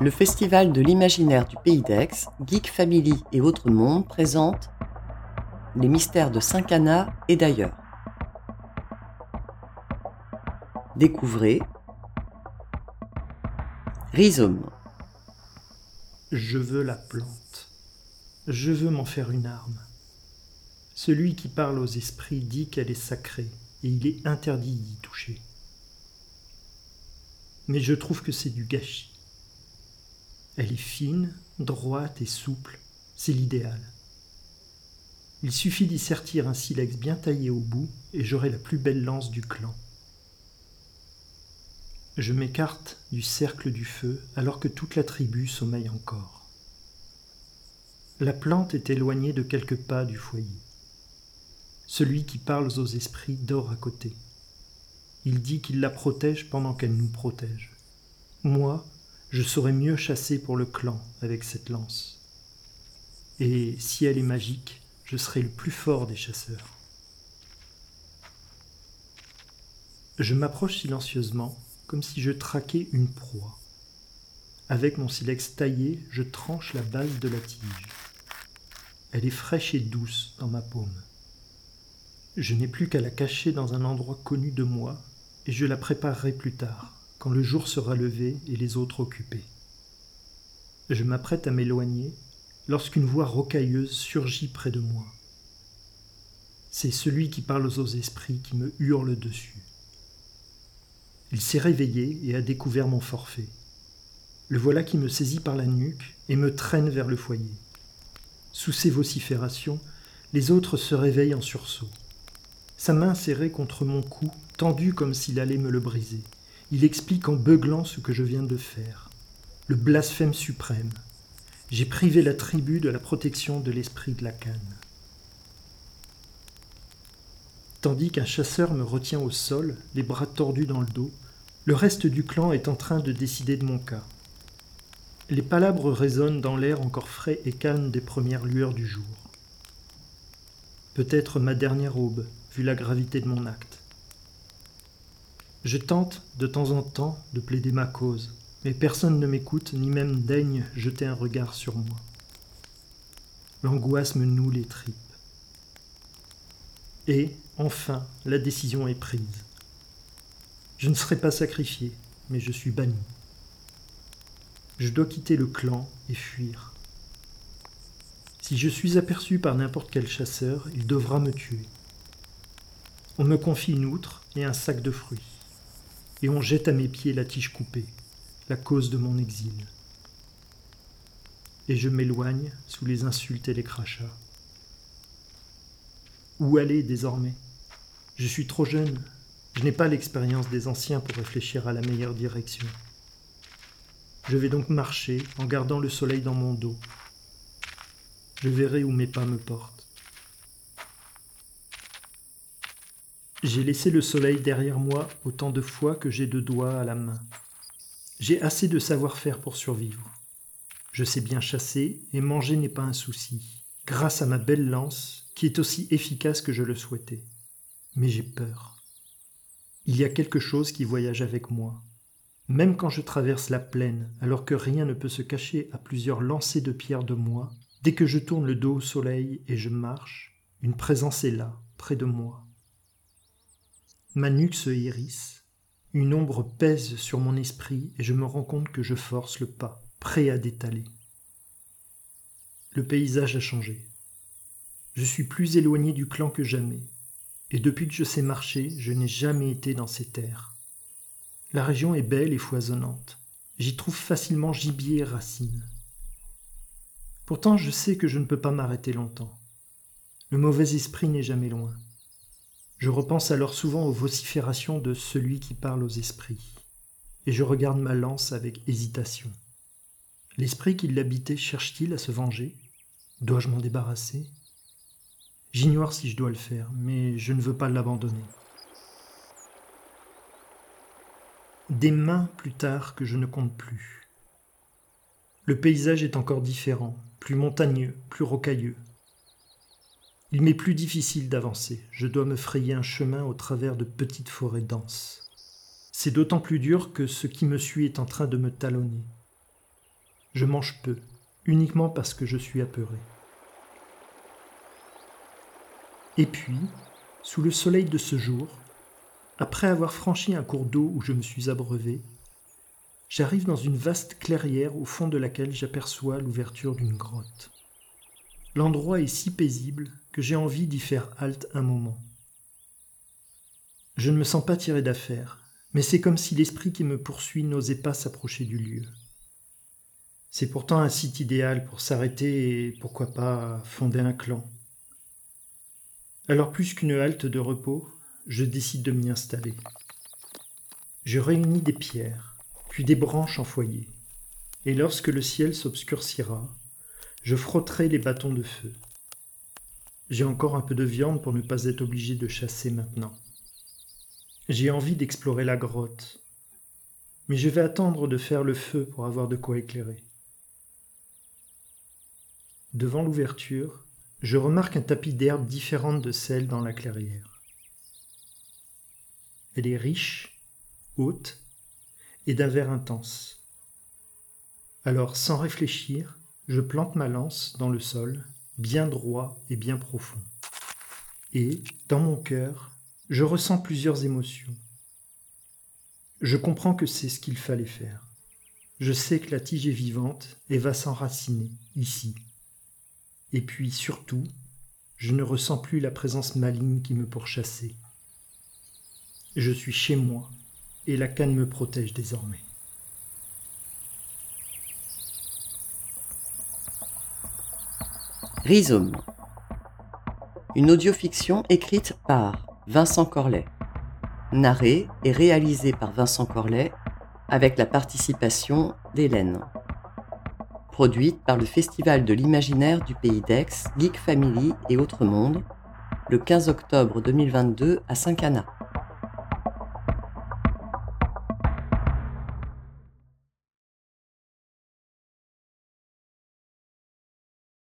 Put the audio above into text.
Le Festival de l'imaginaire du Pays d'Aix, Geek Family et Autres Mondes présente Les mystères de Saint-Cana et d'ailleurs. Découvrez Rhizome. Je veux la plante. Je veux m'en faire une arme. Celui qui parle aux esprits dit qu'elle est sacrée et il est interdit d'y toucher. Mais je trouve que c'est du gâchis. Elle est fine, droite et souple, c'est l'idéal. Il suffit d'y sertir un silex bien taillé au bout et j'aurai la plus belle lance du clan. Je m'écarte du cercle du feu alors que toute la tribu sommeille encore. La plante est éloignée de quelques pas du foyer. Celui qui parle aux esprits dort à côté. Il dit qu'il la protège pendant qu'elle nous protège. Moi, je saurais mieux chasser pour le clan avec cette lance. Et si elle est magique, je serai le plus fort des chasseurs. Je m'approche silencieusement, comme si je traquais une proie. Avec mon silex taillé, je tranche la base de la tige. Elle est fraîche et douce dans ma paume. Je n'ai plus qu'à la cacher dans un endroit connu de moi, et je la préparerai plus tard quand le jour sera levé et les autres occupés. Je m'apprête à m'éloigner lorsqu'une voix rocailleuse surgit près de moi. C'est celui qui parle aux esprits qui me hurle dessus. Il s'est réveillé et a découvert mon forfait. Le voilà qui me saisit par la nuque et me traîne vers le foyer. Sous ses vociférations, les autres se réveillent en sursaut. Sa main serrée contre mon cou, tendue comme s'il allait me le briser il explique en beuglant ce que je viens de faire. Le blasphème suprême. J'ai privé la tribu de la protection de l'esprit de la canne. Tandis qu'un chasseur me retient au sol, les bras tordus dans le dos, le reste du clan est en train de décider de mon cas. Les palabres résonnent dans l'air encore frais et calme des premières lueurs du jour. Peut-être ma dernière aube, vu la gravité de mon acte. Je tente de temps en temps de plaider ma cause, mais personne ne m'écoute ni même daigne jeter un regard sur moi. L'angoisse me noue les tripes. Et, enfin, la décision est prise. Je ne serai pas sacrifié, mais je suis banni. Je dois quitter le clan et fuir. Si je suis aperçu par n'importe quel chasseur, il devra me tuer. On me confie une outre et un sac de fruits et on jette à mes pieds la tige coupée, la cause de mon exil. Et je m'éloigne sous les insultes et les crachats. Où aller désormais? Je suis trop jeune, je n'ai pas l'expérience des anciens pour réfléchir à la meilleure direction. Je vais donc marcher en gardant le soleil dans mon dos. Je verrai où mes pas me portent. J'ai laissé le soleil derrière moi autant de fois que j'ai de doigts à la main. J'ai assez de savoir-faire pour survivre. Je sais bien chasser et manger n'est pas un souci, grâce à ma belle lance qui est aussi efficace que je le souhaitais. Mais j'ai peur. Il y a quelque chose qui voyage avec moi. Même quand je traverse la plaine, alors que rien ne peut se cacher à plusieurs lancers de pierres de moi, dès que je tourne le dos au soleil et je marche, une présence est là, près de moi. Ma nuque se hérisse, une ombre pèse sur mon esprit et je me rends compte que je force le pas, prêt à détaler. Le paysage a changé. Je suis plus éloigné du clan que jamais, et depuis que je sais marcher, je n'ai jamais été dans ces terres. La région est belle et foisonnante. J'y trouve facilement gibier et racines. Pourtant, je sais que je ne peux pas m'arrêter longtemps. Le mauvais esprit n'est jamais loin. Je repense alors souvent aux vociférations de celui qui parle aux esprits, et je regarde ma lance avec hésitation. L'esprit qui l'habitait cherche-t-il à se venger? Dois-je m'en débarrasser? J'ignore si je dois le faire, mais je ne veux pas l'abandonner. Des mains plus tard que je ne compte plus. Le paysage est encore différent, plus montagneux, plus rocailleux. Il m'est plus difficile d'avancer, je dois me frayer un chemin au travers de petites forêts denses. C'est d'autant plus dur que ce qui me suit est en train de me talonner. Je mange peu, uniquement parce que je suis apeuré. Et puis, sous le soleil de ce jour, après avoir franchi un cours d'eau où je me suis abreuvé, j'arrive dans une vaste clairière au fond de laquelle j'aperçois l'ouverture d'une grotte. L'endroit est si paisible que j'ai envie d'y faire halte un moment. Je ne me sens pas tiré d'affaire, mais c'est comme si l'esprit qui me poursuit n'osait pas s'approcher du lieu. C'est pourtant un site idéal pour s'arrêter et pourquoi pas fonder un clan. Alors plus qu'une halte de repos, je décide de m'y installer. Je réunis des pierres, puis des branches en foyer, et lorsque le ciel s'obscurcira, je frotterai les bâtons de feu. J'ai encore un peu de viande pour ne pas être obligé de chasser maintenant. J'ai envie d'explorer la grotte, mais je vais attendre de faire le feu pour avoir de quoi éclairer. Devant l'ouverture, je remarque un tapis d'herbe différente de celle dans la clairière. Elle est riche, haute et d'un vert intense. Alors, sans réfléchir, je plante ma lance dans le sol, bien droit et bien profond. Et, dans mon cœur, je ressens plusieurs émotions. Je comprends que c'est ce qu'il fallait faire. Je sais que la tige est vivante et va s'enraciner ici. Et puis surtout, je ne ressens plus la présence maligne qui me pourchassait. Je suis chez moi et la canne me protège désormais. Rhizome. Une audiofiction écrite par Vincent Corlet. Narré et réalisé par Vincent Corlet avec la participation d'Hélène. Produite par le Festival de l'imaginaire du Pays d'Aix, Geek Family et Autre Monde, le 15 octobre 2022 à Saint-Cana.